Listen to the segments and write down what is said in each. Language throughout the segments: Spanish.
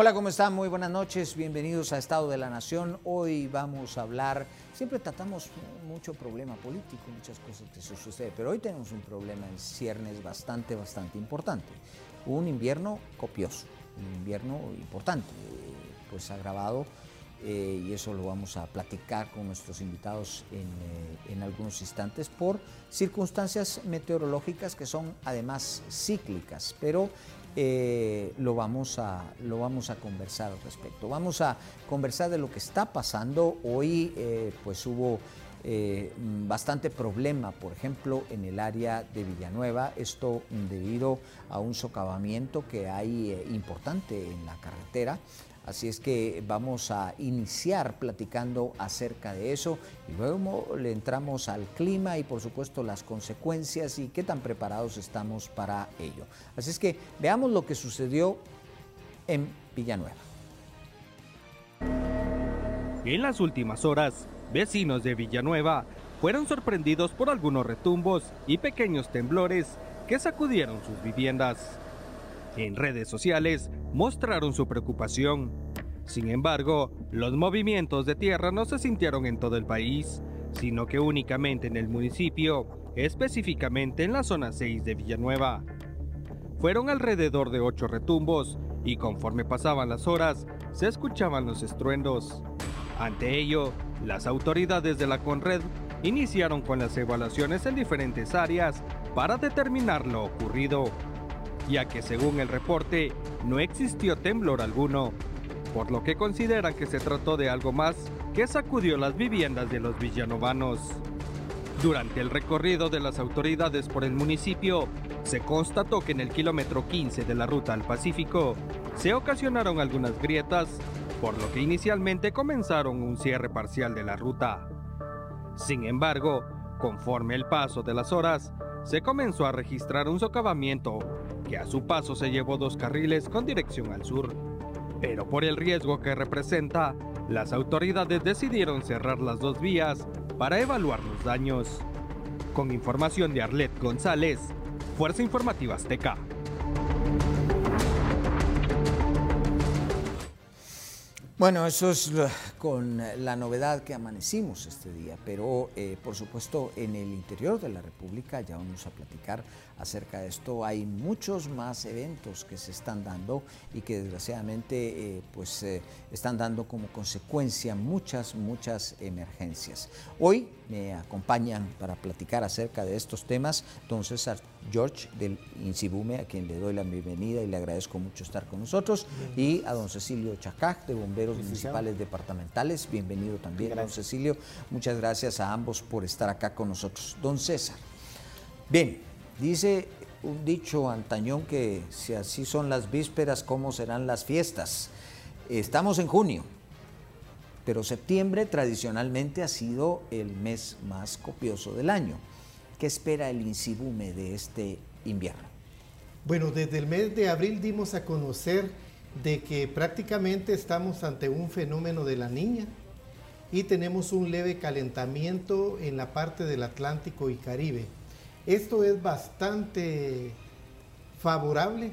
Hola, ¿cómo están? Muy buenas noches, bienvenidos a Estado de la Nación. Hoy vamos a hablar, siempre tratamos mucho problema político, muchas cosas que suceden, pero hoy tenemos un problema en ciernes bastante, bastante importante. Un invierno copioso, un invierno importante, pues agravado, eh, y eso lo vamos a platicar con nuestros invitados en, eh, en algunos instantes, por circunstancias meteorológicas que son además cíclicas, pero eh, lo, vamos a, lo vamos a conversar al respecto. Vamos a conversar de lo que está pasando. Hoy eh, pues hubo eh, bastante problema, por ejemplo, en el área de Villanueva, esto debido a un socavamiento que hay importante en la carretera. Así es que vamos a iniciar platicando acerca de eso y luego le entramos al clima y por supuesto las consecuencias y qué tan preparados estamos para ello. Así es que veamos lo que sucedió en Villanueva. En las últimas horas, vecinos de Villanueva fueron sorprendidos por algunos retumbos y pequeños temblores que sacudieron sus viviendas. En redes sociales mostraron su preocupación. Sin embargo, los movimientos de tierra no se sintieron en todo el país, sino que únicamente en el municipio, específicamente en la zona 6 de Villanueva. Fueron alrededor de ocho retumbos y conforme pasaban las horas, se escuchaban los estruendos. Ante ello, las autoridades de la Conred iniciaron con las evaluaciones en diferentes áreas para determinar lo ocurrido ya que según el reporte no existió temblor alguno, por lo que consideran que se trató de algo más que sacudió las viviendas de los villanovanos. Durante el recorrido de las autoridades por el municipio, se constató que en el kilómetro 15 de la ruta al Pacífico se ocasionaron algunas grietas, por lo que inicialmente comenzaron un cierre parcial de la ruta. Sin embargo, conforme el paso de las horas, se comenzó a registrar un socavamiento que a su paso se llevó dos carriles con dirección al sur. Pero por el riesgo que representa, las autoridades decidieron cerrar las dos vías para evaluar los daños. Con información de Arlet González, Fuerza Informativa Azteca. Bueno, eso es con la novedad que amanecimos este día, pero eh, por supuesto en el interior de la República, ya vamos a platicar acerca de esto, hay muchos más eventos que se están dando y que desgraciadamente eh, pues eh, están dando como consecuencia muchas, muchas emergencias. Hoy me acompañan para platicar acerca de estos temas don César George del INSIBUME, a quien le doy la bienvenida y le agradezco mucho estar con nosotros, y a don Cecilio Chacaj de Bomberos Municipales Departamentales. Bienvenido también, don Cecilio. Muchas gracias a ambos por estar acá con nosotros. Don César. Bien, dice un dicho antañón que si así son las vísperas, ¿cómo serán las fiestas? Estamos en junio, pero septiembre tradicionalmente ha sido el mes más copioso del año. ¿Qué espera el INSIBUME de este invierno? Bueno, desde el mes de abril dimos a conocer de que prácticamente estamos ante un fenómeno de la niña y tenemos un leve calentamiento en la parte del Atlántico y Caribe. Esto es bastante favorable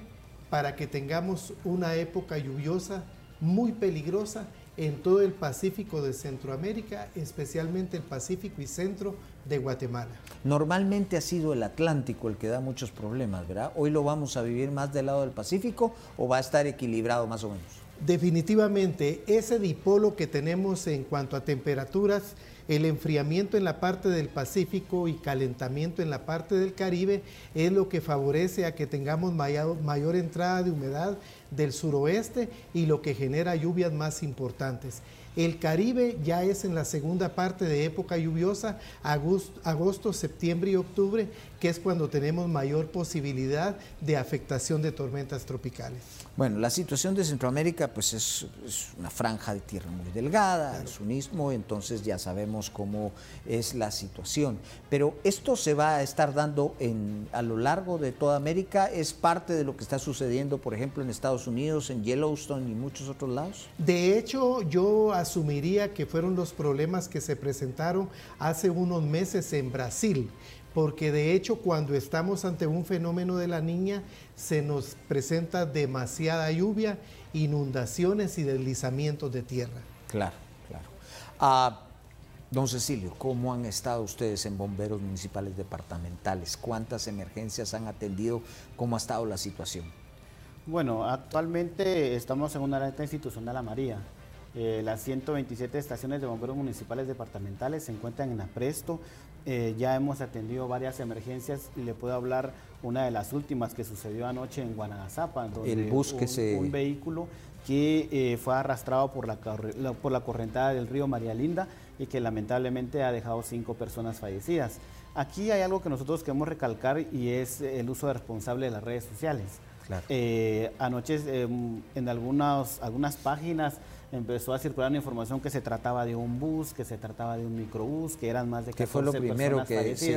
para que tengamos una época lluviosa muy peligrosa en todo el Pacífico de Centroamérica, especialmente el Pacífico y centro de Guatemala. Normalmente ha sido el Atlántico el que da muchos problemas, ¿verdad? Hoy lo vamos a vivir más del lado del Pacífico o va a estar equilibrado más o menos. Definitivamente, ese dipolo que tenemos en cuanto a temperaturas, el enfriamiento en la parte del Pacífico y calentamiento en la parte del Caribe es lo que favorece a que tengamos mayor, entrada de humedad del suroeste y lo que genera lluvias más importantes. El Caribe ya es en la segunda parte de época lluviosa, agosto, septiembre y octubre, que es cuando tenemos mayor posibilidad de afectación de tormentas tropicales. Bueno, la situación de Centroamérica pues es, una franja de tierra muy delgada, es un istmo, entonces ya sabemos cómo es la situación. Pero esto se va a estar dando en, a lo largo de toda América, es parte de lo que está sucediendo, por ejemplo, en Estados Unidos, en Yellowstone y muchos otros lados. De hecho, yo asumiría que fueron los problemas que se presentaron hace unos meses en Brasil porque de hecho cuando estamos ante un fenómeno de la niña se nos presenta demasiada lluvia, inundaciones y deslizamientos de tierra. Claro, claro. Ah, don Cecilio, ¿cómo han estado ustedes en bomberos municipales departamentales? ¿Cuántas emergencias han atendido? ¿Cómo ha estado la situación? Bueno, actualmente estamos en una alerta institucional amarilla. Eh, las 127 estaciones de bomberos municipales departamentales se encuentran en apresto. Eh, ya hemos atendido varias emergencias y le puedo hablar una de las últimas que sucedió anoche en Guanagazapa, donde El bus que un, se... un vehículo que eh, fue arrastrado por la, la, por la correntada del río María Linda y que lamentablemente ha dejado cinco personas fallecidas. Aquí hay algo que nosotros queremos recalcar y es el uso responsable de las redes sociales. Claro. Eh, anoche eh, en algunas, algunas páginas empezó a circular una información que se trataba de un bus, que se trataba de un microbús, que eran más de 14 que fue lo primero personas que, sí,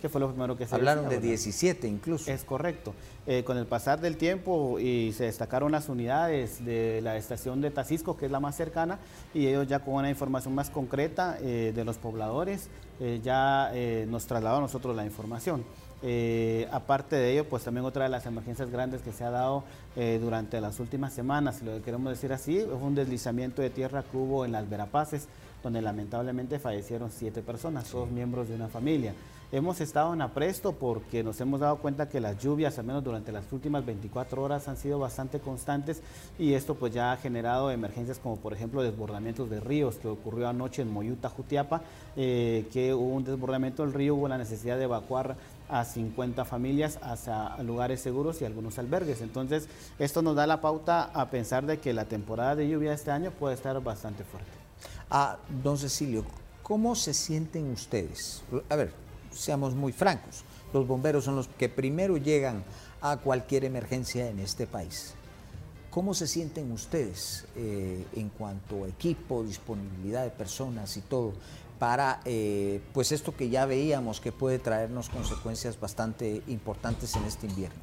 que fue lo primero que se Hablaron decía, de 17 incluso. Es correcto. Eh, con el pasar del tiempo y se destacaron las unidades de la estación de Tacisco, que es la más cercana, y ellos ya con una información más concreta eh, de los pobladores, eh, ya nos trasladó a nosotros la información. Eh, aparte de ello, pues también otra de las emergencias grandes que se ha dado eh, durante las últimas semanas, si lo queremos decir así, fue un deslizamiento de tierra que hubo en las Verapaces, donde lamentablemente fallecieron siete personas, sí. todos miembros de una familia. Hemos estado en apresto porque nos hemos dado cuenta que las lluvias, al menos durante las últimas 24 horas, han sido bastante constantes y esto pues ya ha generado emergencias como por ejemplo desbordamientos de ríos que ocurrió anoche en Moyuta, Jutiapa, eh, que hubo un desbordamiento del río, hubo la necesidad de evacuar a 50 familias hacia lugares seguros y algunos albergues. Entonces, esto nos da la pauta a pensar de que la temporada de lluvia este año puede estar bastante fuerte. Ah, don Cecilio, ¿cómo se sienten ustedes? A ver, seamos muy francos, los bomberos son los que primero llegan a cualquier emergencia en este país. ¿Cómo se sienten ustedes eh, en cuanto a equipo, disponibilidad de personas y todo para eh, pues esto que ya veíamos que puede traernos consecuencias bastante importantes en este invierno?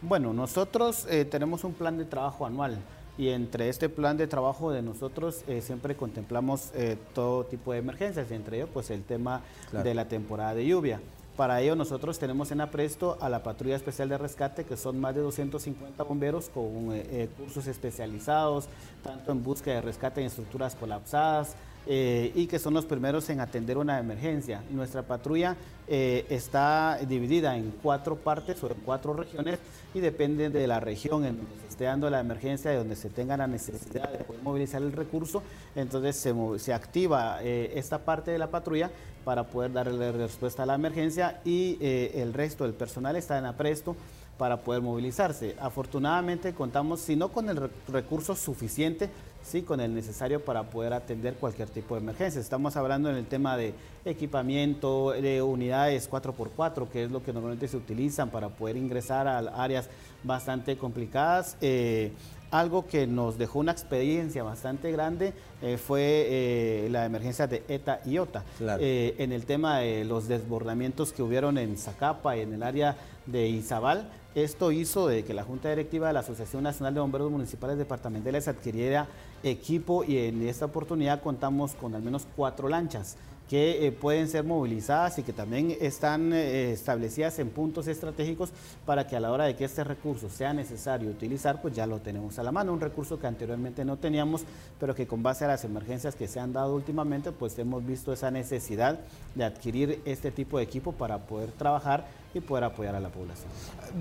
Bueno, nosotros eh, tenemos un plan de trabajo anual y entre este plan de trabajo de nosotros eh, siempre contemplamos eh, todo tipo de emergencias, entre ellos pues el tema claro. de la temporada de lluvia. Para ello nosotros tenemos en apresto a la Patrulla Especial de Rescate, que son más de 250 bomberos con eh, cursos especializados, tanto en búsqueda de rescate en estructuras colapsadas, eh, y que son los primeros en atender una emergencia. Nuestra patrulla eh, está dividida en cuatro partes o en cuatro regiones y depende de la región en donde se esté dando la emergencia, de donde se tenga la necesidad de poder movilizar el recurso, entonces se, activa eh, esta parte de la patrulla para poder darle respuesta a la emergencia y el resto del personal está en apresto para poder movilizarse. Afortunadamente contamos, si no con el recurso suficiente, sí con el necesario para poder atender cualquier tipo de emergencia. Estamos hablando en el tema de equipamiento, de unidades 4x4, que es lo que normalmente se utilizan para poder ingresar a áreas bastante complicadas. Eh, algo que nos dejó una experiencia bastante grande eh, fue eh, la emergencia de ETA y OTA. Claro. Eh, en el tema de los desbordamientos que hubieron en Zacapa y en el área de Izabal, esto hizo de que la Junta Directiva de la Asociación Nacional de Bomberos Municipales Departamentales adquiriera equipo y en esta oportunidad contamos con al menos cuatro lanchas que eh, pueden ser movilizadas y que también están eh, establecidas en puntos estratégicos para que a la hora de que este recurso sea necesario utilizar, pues ya lo tenemos a la mano, un recurso que anteriormente no teníamos, pero que con base a las emergencias que se han dado últimamente, pues hemos visto esa necesidad de adquirir este tipo de equipo para poder trabajar y poder apoyar a la población.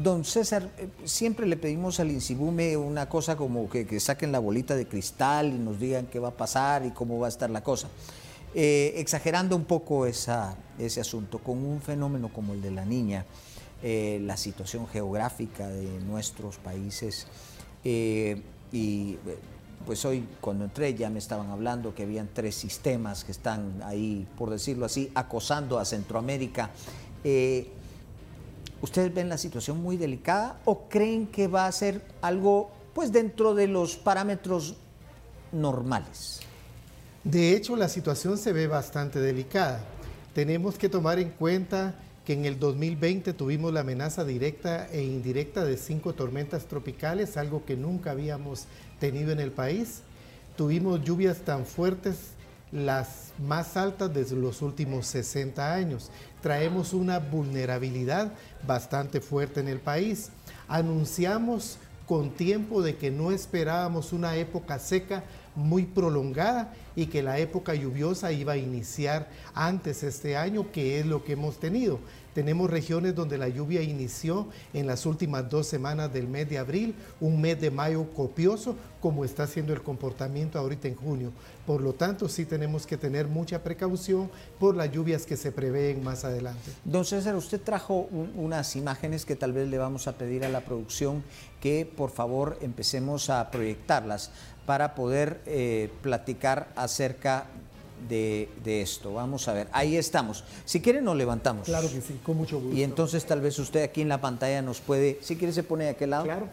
Don César, eh, siempre le pedimos al INSIBUME una cosa como que, que saquen la bolita de cristal y nos digan qué va a pasar y cómo va a estar la cosa. Eh, exagerando un poco ese asunto, con un fenómeno como el de la niña, eh, la situación geográfica de nuestros países, eh, y pues hoy cuando entré ya me estaban hablando que habían tres sistemas que están ahí, por decirlo así, acosando a Centroamérica. ¿Ustedes ven la situación muy delicada o creen que va a ser algo pues dentro de los parámetros normales? De hecho, la situación se ve bastante delicada. Tenemos que tomar en cuenta que en el 2020 tuvimos la amenaza directa e indirecta de cinco tormentas tropicales, algo que nunca habíamos tenido en el país. Tuvimos lluvias tan fuertes las más altas desde los últimos 60 años. Traemos una vulnerabilidad bastante fuerte en el país. Anunciamos con tiempo de que no esperábamos una época seca muy prolongada y que la época lluviosa iba a iniciar antes este año, que es lo que hemos tenido. Tenemos regiones donde la lluvia inició en las últimas dos semanas del mes de abril, un mes de mayo copioso, como está siendo el comportamiento ahorita en junio. Por lo tanto, sí tenemos que tener mucha precaución por las lluvias que se prevén más adelante. Don César, usted trajo unas imágenes que tal vez le vamos a pedir a la producción que por favor empecemos a proyectarlas para poder eh, platicar acerca de, esto. Vamos a ver, ahí estamos. Si quiere nos levantamos. Claro que sí, con mucho gusto. Y entonces tal vez usted aquí en la pantalla nos puede, si quiere se pone de aquel lado. Claro.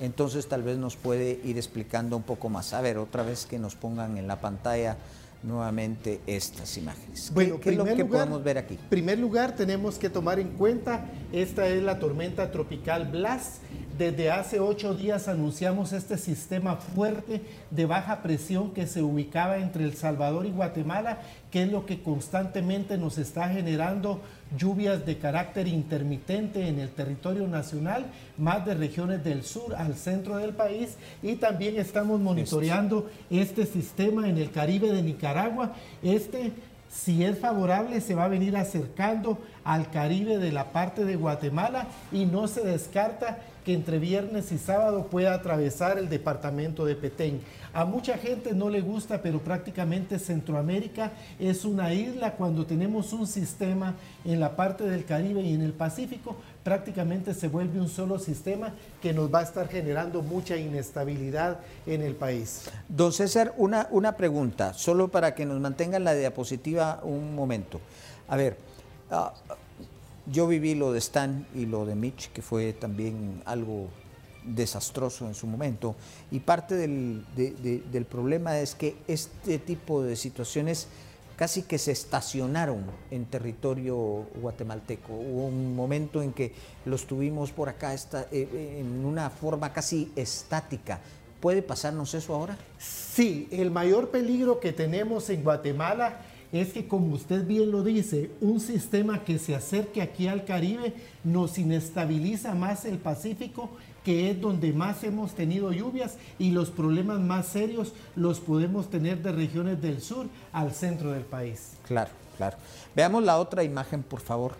Entonces tal vez nos puede ir explicando un poco más. A ver, otra vez que nos pongan en la pantalla nuevamente estas imágenes. Bueno, ¿Qué, es lo que podemos ver aquí? En primer lugar, tenemos que tomar en cuenta, esta es la tormenta tropical Blas. Desde hace ocho días anunciamos este sistema fuerte de baja presión que se ubicaba entre El Salvador y Guatemala, que es lo que constantemente nos está generando lluvias de carácter intermitente en el territorio nacional, más de regiones del sur al centro del país y también estamos monitoreando este sistema en el Caribe de Nicaragua. Este si es favorable, se va a venir acercando al Caribe de la parte de Guatemala y no se descarta que entre viernes y sábado pueda atravesar el departamento de Petén. A mucha gente no le gusta, pero prácticamente Centroamérica es una isla. Cuando tenemos un sistema en la parte del Caribe y en el Pacífico, prácticamente se vuelve un solo sistema que nos va a estar generando mucha inestabilidad en el país. Don César, una, una pregunta, solo para que nos mantengan la diapositiva un momento. A ver, ah, yo viví lo de Stan y lo de Mitch, que fue también algo desastroso en su momento. Y parte del, del, problema es que este tipo de situaciones casi que se estacionaron en territorio guatemalteco. Hubo un momento en que los tuvimos por acá esta, eh, en una forma casi estática. ¿Puede pasarnos eso ahora? Sí, el mayor peligro que tenemos en Guatemala es que, como usted bien lo dice, un sistema que se acerque aquí al Caribe nos inestabiliza más el Pacífico que es donde más hemos tenido lluvias y los problemas más serios los podemos tener de regiones del sur al centro del país. Claro, claro. Veamos la otra imagen, por favor.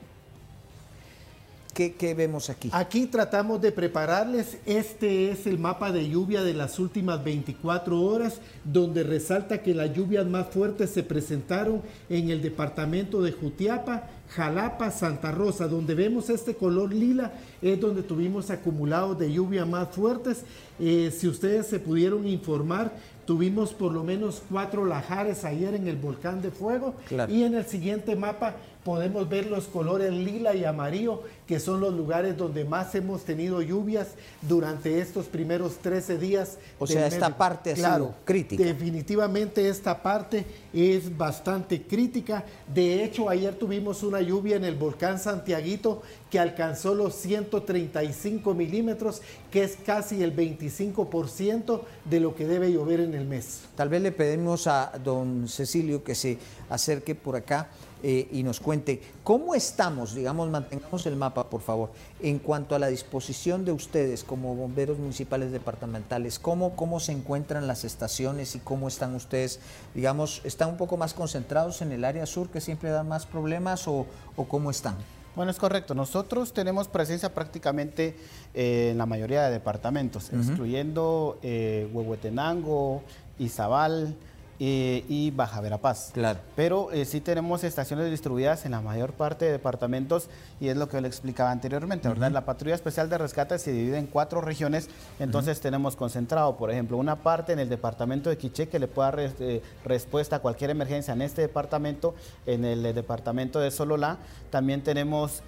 ¿Qué, vemos aquí? Aquí tratamos de prepararles, este es el mapa de lluvia de las últimas 24 horas, donde resalta que las lluvias más fuertes se presentaron en el departamento de Jutiapa, Jalapa, Santa Rosa, donde vemos este color lila, es donde tuvimos acumulados de lluvia más fuertes. Eh, si ustedes se pudieron informar, tuvimos por lo menos cuatro lajares ayer en el volcán de fuego y en el siguiente mapa podemos ver los colores lila y amarillo, que son los lugares donde más hemos tenido lluvias durante estos primeros 13 días. O sea, esta parte ha sido crítica. Definitivamente esta parte es bastante crítica. De hecho, ayer tuvimos una lluvia en el volcán Santiaguito que alcanzó los 135 milímetros, que es casi el 25% de lo que debe llover en el mes. Tal vez le pedimos a don Cecilio que se acerque por acá eh, y nos cuente cómo estamos, digamos, mantengamos el mapa, por favor, en cuanto a la disposición de ustedes como bomberos municipales departamentales, cómo, cómo se encuentran las estaciones y cómo están ustedes, digamos, ¿están un poco más concentrados en el área sur que siempre da más problemas o, cómo están? Bueno, es correcto. Nosotros tenemos presencia prácticamente eh, en la mayoría de departamentos, excluyendo eh, Huehuetenango, Izabal, eh, y Baja Verapaz. Claro. Pero eh, sí tenemos estaciones distribuidas en la mayor parte de departamentos y es lo que le explicaba anteriormente, ¿verdad? La patrulla especial de rescate se divide en cuatro regiones, entonces tenemos concentrado, por ejemplo, una parte en el departamento de Quiché que le pueda dar eh, respuesta a cualquier emergencia en este departamento, en el departamento de Sololá. También tenemos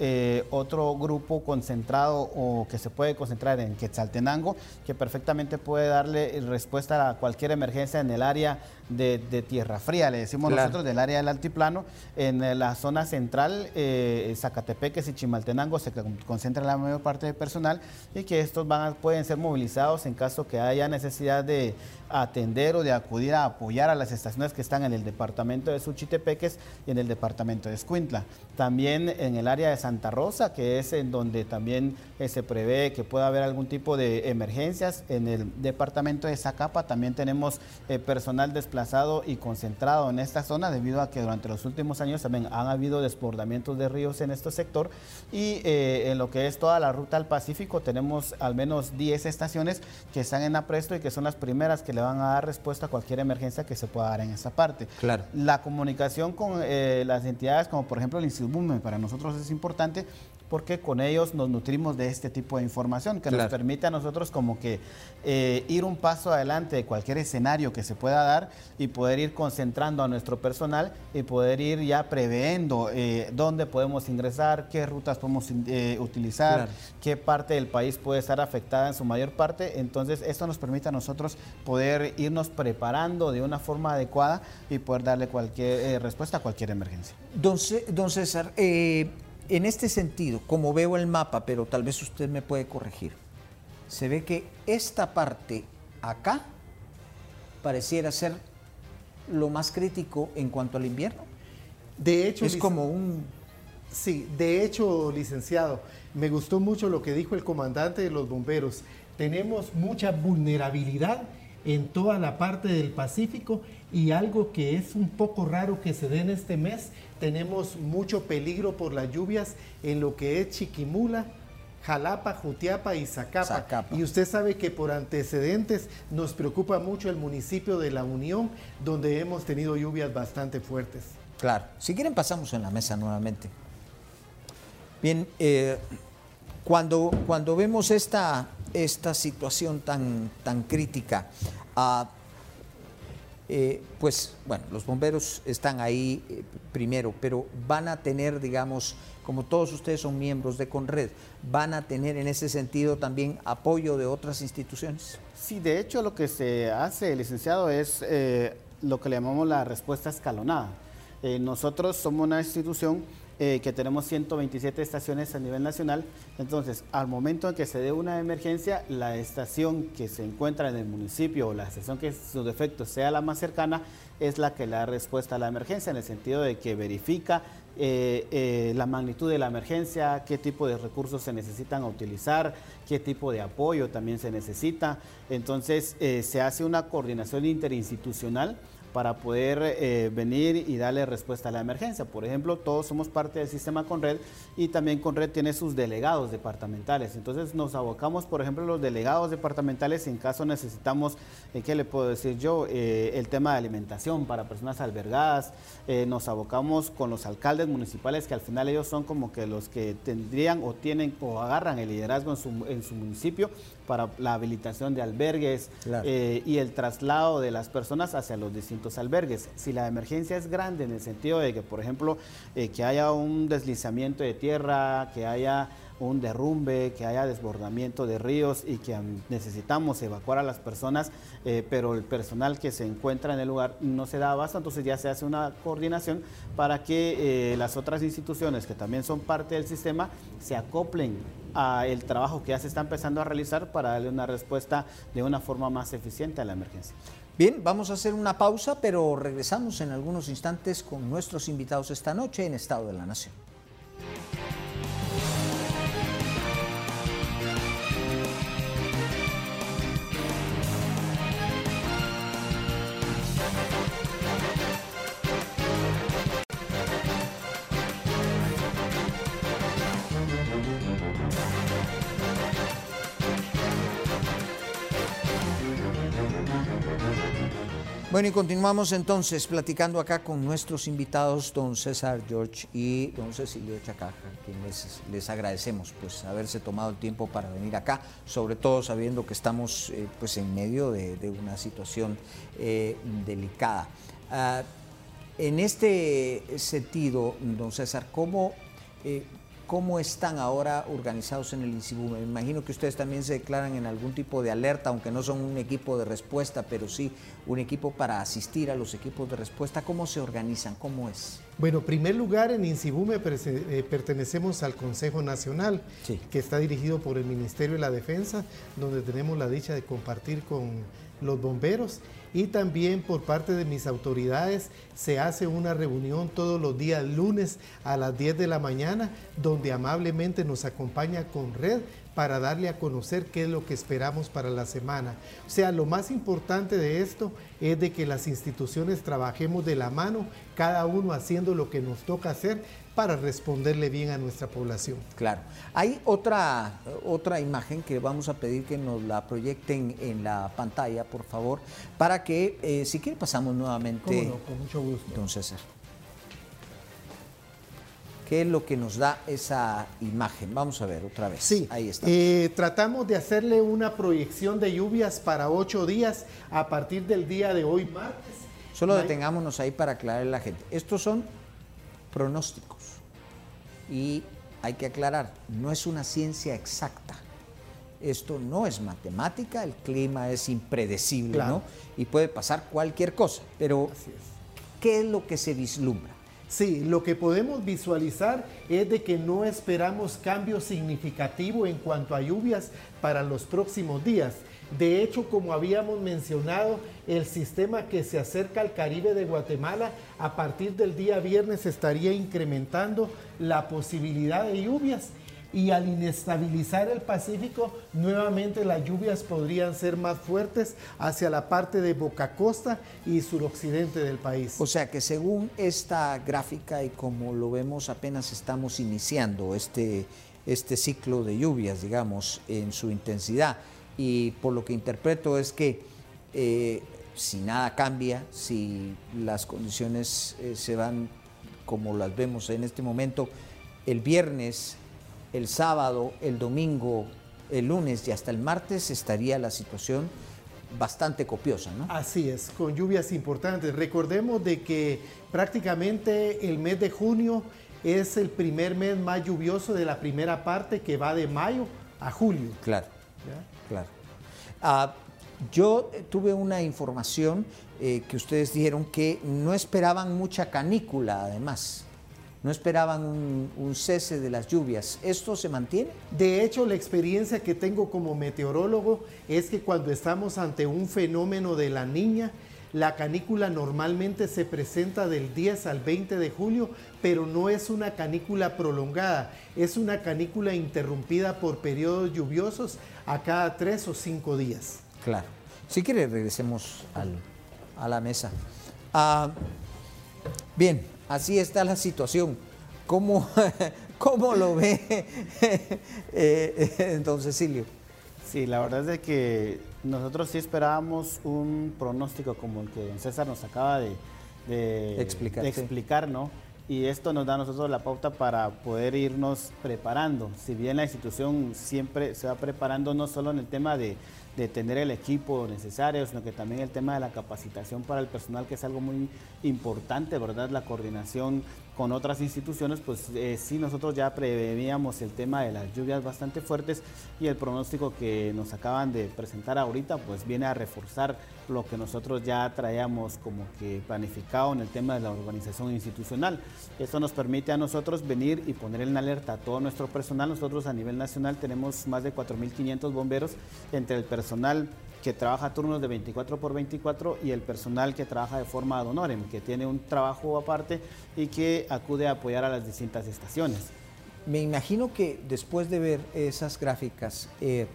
otro grupo concentrado o que se puede concentrar en Quetzaltenango, que perfectamente puede darle respuesta a cualquier emergencia en el área de de, tierra fría, le decimos nosotros, del área del altiplano. En eh, la zona central, eh, Zacatepeques y Chimaltenango se concentra la mayor parte del personal y que estos van pueden ser movilizados en caso que haya necesidad de atender o de acudir a apoyar a las estaciones que están en el departamento de Suchitepeques y en el departamento de Escuintla. También en el área de Santa Rosa, que es en donde también eh, se prevé que pueda haber algún tipo de emergencias. En el departamento de Zacapa también tenemos eh, personal desplazado y concentrado en esta zona debido a que durante los últimos años también han habido desbordamientos de ríos en este sector y eh, en lo que es toda la ruta al Pacífico tenemos al menos 10 estaciones que están en apresto y que son las primeras que le van a dar respuesta a cualquier emergencia que se pueda dar en esa parte. Claro. La comunicación con eh, las entidades como por ejemplo el Instituto para nosotros es importante porque con ellos nos nutrimos de este tipo de información que nos permite a nosotros como que eh, ir un paso adelante de cualquier escenario que se pueda dar y poder ir concentrando a nuestro personal y poder ir ya previendo eh, dónde podemos ingresar, qué rutas podemos eh, utilizar, qué parte del país puede estar afectada en su mayor parte. Entonces esto nos permite a nosotros poder irnos preparando de una forma adecuada y poder darle cualquier respuesta a cualquier emergencia. Don, don César, en este sentido, como veo el mapa, pero tal vez usted me puede corregir, se ve que esta parte acá pareciera ser lo más crítico en cuanto al invierno. De hecho, es como un... Sí, de hecho, licenciado, me gustó mucho lo que dijo el comandante de los bomberos. Tenemos mucha vulnerabilidad en toda la parte del Pacífico y algo que es un poco raro que se dé en este mes tenemos mucho peligro por las lluvias en lo que es Chiquimula, Jalapa, Jutiapa y Zacapa. Y usted sabe que por antecedentes nos preocupa mucho el municipio de La Unión, donde hemos tenido lluvias bastante fuertes. Claro, si quieren pasamos en la mesa nuevamente. Bien, eh, cuando, cuando vemos esta, esta situación tan, tan crítica, uh, eh, pues bueno, los bomberos están ahí eh, primero, pero van a tener, digamos, como todos ustedes son miembros de Conred, van a tener en ese sentido también apoyo de otras instituciones. Sí, de hecho lo que se hace, licenciado, es eh, lo que le llamamos la respuesta escalonada. nosotros somos una institución eh, que tenemos 127 estaciones a nivel nacional. Entonces, al momento en que se dé una emergencia, la estación que se encuentra en el municipio o la estación que su defecto sea la más cercana es la que le da respuesta a la emergencia, en el sentido de que verifica eh, eh, la magnitud de la emergencia, qué tipo de recursos se necesitan utilizar, qué tipo de apoyo también se necesita. Entonces, se hace una coordinación interinstitucional para poder eh, venir y darle respuesta a la emergencia. Por ejemplo, todos somos parte del sistema Conred y también Conred tiene sus delegados departamentales. Entonces nos abocamos, por ejemplo, los delegados departamentales en caso necesitamos, eh, ¿qué le puedo decir yo? Eh, el tema de alimentación para personas albergadas. nos abocamos con los alcaldes municipales que al final ellos son como que los que tendrían o tienen o agarran el liderazgo en su, en su municipio para la habilitación de albergues y el traslado de las personas hacia los distintos albergues. Si la emergencia es grande en el sentido de que, por ejemplo, eh, que haya un deslizamiento de tierra, que haya un derrumbe, que haya desbordamiento de ríos y que necesitamos evacuar a las personas, eh, pero el personal que se encuentra en el lugar no se da abasto, entonces ya se hace una coordinación para que eh, las otras instituciones que también son parte del sistema se acoplen a el trabajo que ya se está empezando a realizar para darle una respuesta de una forma más eficiente a la emergencia. Bien, vamos a hacer una pausa, pero regresamos en algunos instantes con nuestros invitados esta noche en Estado de la Nación. Bueno, y continuamos entonces platicando acá con nuestros invitados, don César George y don Cecilio Chacaja, quienes les agradecemos pues haberse tomado el tiempo para venir acá, sobre todo sabiendo que estamos eh, pues en medio de, una situación eh, delicada. Ah, en este sentido, don César, ¿cómo, eh, ¿cómo están ahora organizados en el INSIBU? Me imagino que ustedes también se declaran en algún tipo de alerta, aunque no son un equipo de respuesta, pero sí un equipo para asistir a los equipos de respuesta. ¿Cómo se organizan? ¿Cómo es? Bueno, en primer lugar, en INSIBUME eh, pertenecemos al Consejo Nacional, que está dirigido por el Ministerio de la Defensa, donde tenemos la dicha de compartir con los bomberos. Y también por parte de mis autoridades se hace una reunión todos los días lunes a las 10 de la mañana donde amablemente nos acompaña con red para darle a conocer qué es lo que esperamos para la semana. O sea, lo más importante de esto es de que las instituciones trabajemos de la mano, cada uno haciendo lo que nos toca hacer para responderle bien a nuestra población. Claro. Hay otra, otra imagen que vamos a pedir que nos la proyecten en la pantalla, por favor, para que, eh, si quiere, pasamos nuevamente. Con mucho gusto. Don César. ¿Qué es lo que nos da esa imagen? Vamos a ver otra vez. Sí, ahí está. Eh, tratamos de hacerle una proyección de lluvias para ocho días a partir del día de hoy, martes. Solo detengámonos ahí para aclararle a la gente. Estos son pronósticos. Y hay que aclarar, no es una ciencia exacta. Esto no es matemática, el clima es impredecible, ¿no? Y puede pasar cualquier cosa. Pero, ¿qué es lo que se vislumbra? Sí, lo que podemos visualizar es de que no esperamos cambio significativo en cuanto a lluvias para los próximos días. De hecho, como habíamos mencionado, el sistema que se acerca al Caribe de Guatemala a partir del día viernes estaría incrementando la posibilidad de lluvias y al inestabilizar el Pacífico, nuevamente las lluvias podrían ser más fuertes hacia la parte de Boca Costa y suroccidente del país. O sea que según esta gráfica y como lo vemos apenas estamos iniciando este, este ciclo de lluvias, digamos, en su intensidad y por lo que interpreto es que eh, si nada cambia, si las condiciones eh, se van como las vemos en este momento, el viernes, el sábado, el domingo, el lunes y hasta el martes estaría la situación bastante copiosa, ¿no? Así es, con lluvias importantes. Recordemos de que prácticamente el mes de junio es el primer mes más lluvioso de la primera parte que va de mayo a julio. Claro. Claro. Ah, yo tuve una información eh, que ustedes dijeron que no esperaban mucha canícula, además. No esperaban un, cese de las lluvias. ¿Esto se mantiene? De hecho, la experiencia que tengo como meteorólogo es que cuando estamos ante un fenómeno de la niña, la canícula normalmente se presenta del 10 al 20 de julio, pero no es una canícula prolongada, es una canícula interrumpida por periodos lluviosos a cada tres o cinco días. Claro. Si quiere, regresemos a la mesa. Ah, bien, así está la situación. ¿Cómo, cómo lo ve eh, don Cecilio? Sí, la verdad es que nosotros sí esperábamos un pronóstico como el que César nos acaba de, explicar, explicar, ¿no? Y esto nos da a nosotros la pauta para poder irnos preparando. Si bien la institución siempre se va preparando no solo en el tema de de tener el equipo necesario, sino que también el tema de la capacitación para el personal, que es algo muy importante, ¿verdad? La coordinación con otras instituciones, pues eh, sí nosotros ya preveíamos el tema de las lluvias bastante fuertes y el pronóstico que nos acaban de presentar ahorita, pues viene a reforzar lo que nosotros ya traíamos como que planificado en el tema de la organización institucional. Esto nos permite a nosotros venir y poner en alerta a todo nuestro personal. Nosotros a nivel nacional tenemos más de 4.500 bomberos entre el personal que trabaja turnos de 24 por 24 y el personal que trabaja de forma ad honorem, que tiene un trabajo aparte y que acude a apoyar a las distintas estaciones. Me imagino que después de ver esas gráficas, eh,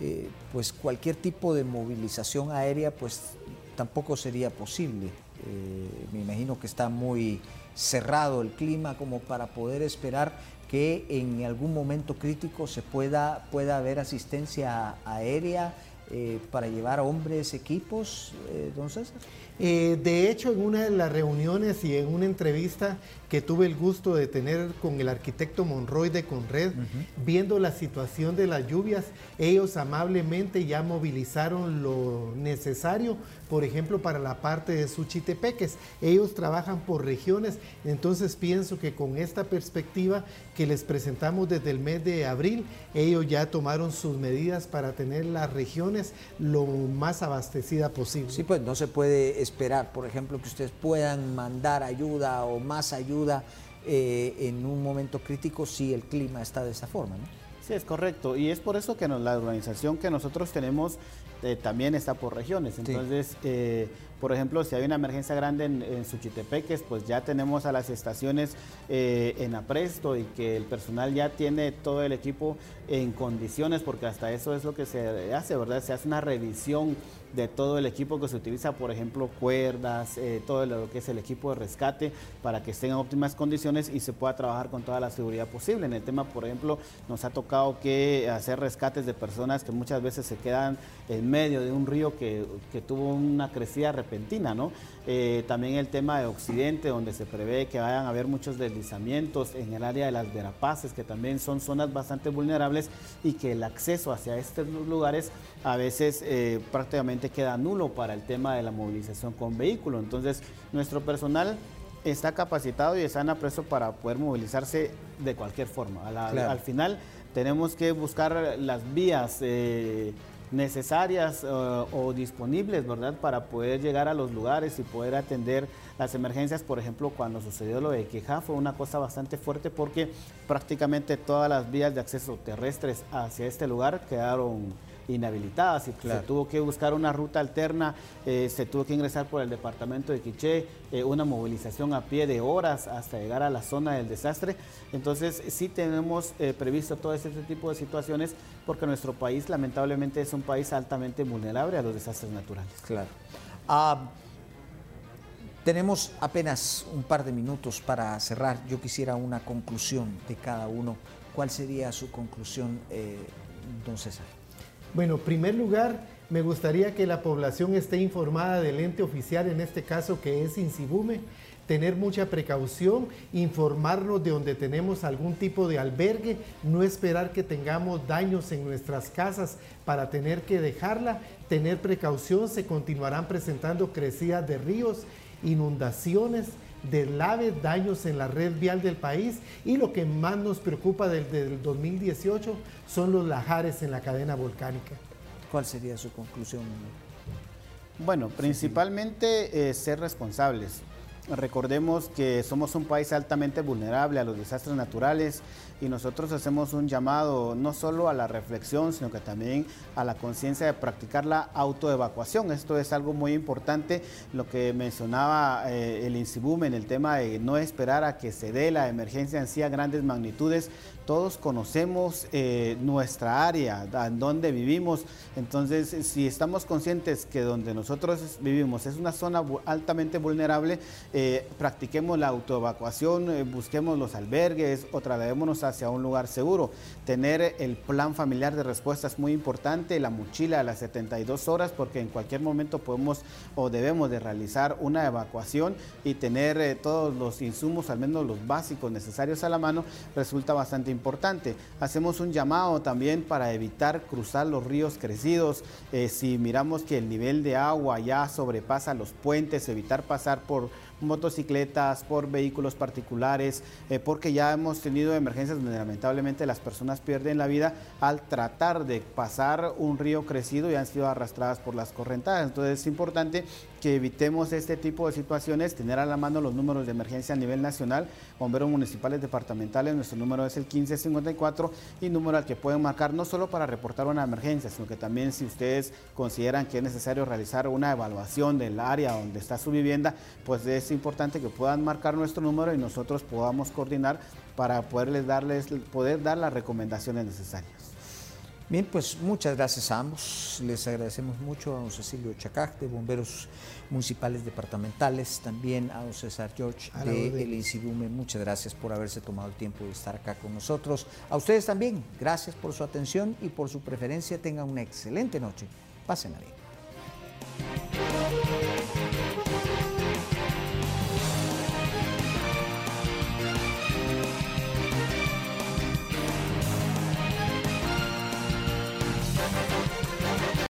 eh, pues cualquier tipo de movilización aérea pues tampoco sería posible. Eh, me imagino que está muy cerrado el clima como para poder esperar que en algún momento crítico se pueda, pueda haber asistencia aérea eh, para llevar hombres, equipos, eh, don César? Eh, de hecho, en una de las reuniones y en una entrevista que tuve el gusto de tener con el arquitecto Monroy de Conred, viendo la situación de las lluvias, ellos amablemente ya movilizaron lo necesario, por ejemplo, para la parte de Suchitepeques. Ellos trabajan por regiones, entonces pienso que con esta perspectiva que les presentamos desde el mes de abril, ellos ya tomaron sus medidas para tener las regiones lo más abastecida posible. Sí, pues no se puede esperar, por ejemplo, que ustedes puedan mandar ayuda o más ayuda eh, en un momento crítico si el clima está de esa forma, ¿no? Sí, es correcto. Y es por eso que la organización que nosotros tenemos eh, también está por regiones. Entonces, eh, por ejemplo, si hay una emergencia grande en, Suchitepeques, pues ya tenemos a las estaciones en apresto y que el personal ya tiene todo el equipo en condiciones, porque hasta eso es lo que se hace, ¿verdad? Se hace una revisión de todo el equipo que se utiliza, por ejemplo, cuerdas, eh, todo lo que es el equipo de rescate, para que estén en óptimas condiciones y se pueda trabajar con toda la seguridad posible. En el tema, por ejemplo, nos ha tocado que hacer rescates de personas que muchas veces se quedan en medio de un río que, tuvo una crecida ¿no? Eh, también el tema de Occidente, donde se prevé que vayan a haber muchos deslizamientos en el área de las Verapaces, que también son zonas bastante vulnerables y que el acceso hacia estos lugares a veces eh, prácticamente queda nulo para el tema de la movilización con vehículo. Entonces, nuestro personal está capacitado y está en apreso para poder movilizarse de cualquier forma. Al final tenemos que buscar las vías eh, necesarias eh, o disponibles, ¿verdad? Para poder llegar a los lugares y poder atender las emergencias. Por ejemplo, cuando sucedió lo de Queja fue una cosa bastante fuerte porque prácticamente todas las vías de acceso terrestres hacia este lugar quedaron inhabilitadas y se tuvo que buscar una ruta alterna, eh, se tuvo que ingresar por el departamento de Quiché, eh, una movilización a pie de horas hasta llegar a la zona del desastre. Entonces sí tenemos eh, previsto todo este tipo de situaciones porque nuestro país lamentablemente es un país altamente vulnerable a los desastres naturales. Claro. Ah, tenemos apenas un par de minutos para cerrar. Yo quisiera una conclusión de cada uno. ¿Cuál sería su conclusión, don César? Bueno, en primer lugar, me gustaría que la población esté informada del ente oficial, en este caso que es Insibume, tener mucha precaución, informarnos de donde tenemos algún tipo de albergue, no esperar que tengamos daños en nuestras casas para tener que dejarla, tener precaución, se continuarán presentando crecidas de ríos, inundaciones, deslaves, daños en la red vial del país y lo que más nos preocupa desde el 2018 son los lajares en la cadena volcánica. ¿Cuál sería su conclusión? Bueno, principalmente eh, ser responsables. Recordemos que somos un país altamente vulnerable a los desastres naturales y nosotros hacemos un llamado no solo a la reflexión, sino que también a la conciencia de practicar la autoevacuación. Esto es algo muy importante, lo que mencionaba eh, el INSIBUM en el tema de no esperar a que se dé la emergencia en sí a grandes magnitudes. Todos conocemos eh, nuestra área, en donde vivimos, entonces si estamos conscientes que donde nosotros vivimos es una zona altamente vulnerable, eh, practiquemos la autoevacuación, busquemos los albergues o trasladémonos hacia un lugar seguro. Tener el plan familiar de respuesta es muy importante, la mochila a las 72 horas, porque en cualquier momento podemos o debemos de realizar una evacuación y tener eh, todos los insumos, al menos los básicos necesarios a la mano, resulta bastante importante. Hacemos un llamado también para evitar cruzar los ríos crecidos. Eh, si miramos que el nivel de agua ya sobrepasa los puentes, evitar pasar por motocicletas, por vehículos particulares, eh, porque ya hemos tenido emergencias donde lamentablemente las personas pierden la vida al tratar de pasar un río crecido y han sido arrastradas por las correntadas. Entonces es importante que evitemos este tipo de situaciones, tener a la mano los números de emergencia a nivel nacional, bomberos municipales departamentales, nuestro número es el 1554 y número al que pueden marcar no solo para reportar una emergencia, sino que también si ustedes consideran que es necesario realizar una evaluación del área donde está su vivienda, pues es importante que puedan marcar nuestro número y nosotros podamos coordinar para poderles darles, poder dar las recomendaciones necesarias. Bien, pues muchas gracias a ambos. Les agradecemos mucho a don Cecilio Chacac de Bomberos Municipales Departamentales, también a don César George de El Incibume. Muchas gracias por haberse tomado el tiempo de estar acá con nosotros. A ustedes también, gracias por su atención y por su preferencia. Tengan una excelente noche Pásenla bien.